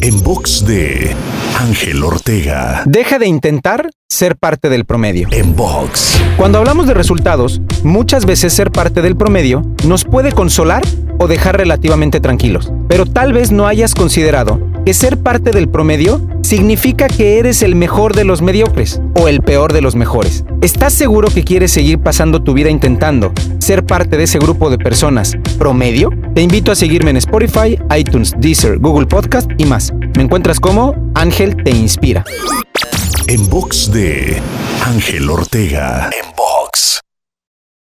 En box de Ángel Ortega. Deja de intentar ser parte del promedio. En box. Cuando hablamos de resultados, muchas veces ser parte del promedio nos puede consolar o dejar relativamente tranquilos. Pero tal vez no hayas considerado que ser parte del promedio significa que eres el mejor de los mediocres o el peor de los mejores. ¿Estás seguro que quieres seguir pasando tu vida intentando ser parte de ese grupo de personas promedio? Te invito a seguirme en Spotify, iTunes, Deezer, Google Podcast y más. Me encuentras como Ángel Te Inspira. En box de Ángel Ortega.